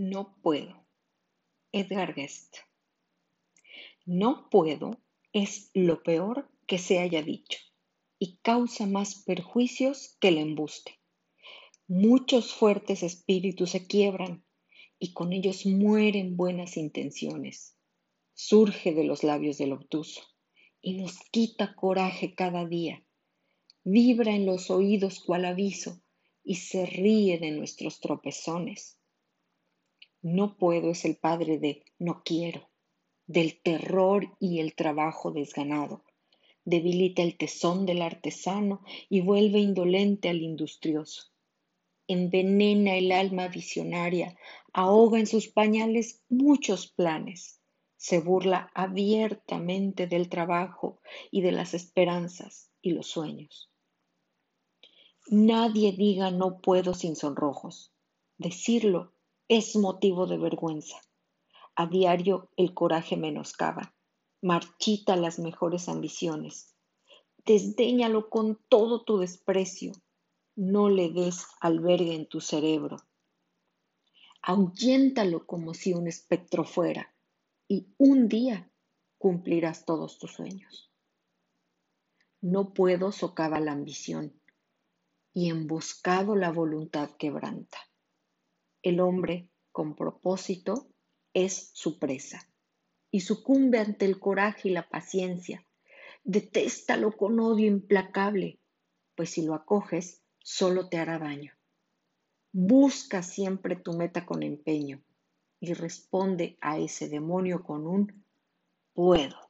No puedo. Edgar Guest. No puedo es lo peor que se haya dicho y causa más perjuicios que el embuste. Muchos fuertes espíritus se quiebran y con ellos mueren buenas intenciones. Surge de los labios del obtuso y nos quita coraje cada día. Vibra en los oídos cual aviso y se ríe de nuestros tropezones. No puedo es el padre de no quiero, del terror y el trabajo desganado. Debilita el tesón del artesano y vuelve indolente al industrioso. Envenena el alma visionaria, ahoga en sus pañales muchos planes. Se burla abiertamente del trabajo y de las esperanzas y los sueños. Nadie diga no puedo sin sonrojos. Decirlo es motivo de vergüenza. A diario el coraje menoscaba, marchita las mejores ambiciones. Desdéñalo con todo tu desprecio, no le des albergue en tu cerebro. Ahuyéntalo como si un espectro fuera, y un día cumplirás todos tus sueños. No puedo socava la ambición, y emboscado la voluntad quebranta. El hombre con propósito es su presa y sucumbe ante el coraje y la paciencia. Detéstalo con odio implacable, pues si lo acoges, solo te hará daño. Busca siempre tu meta con empeño y responde a ese demonio con un puedo.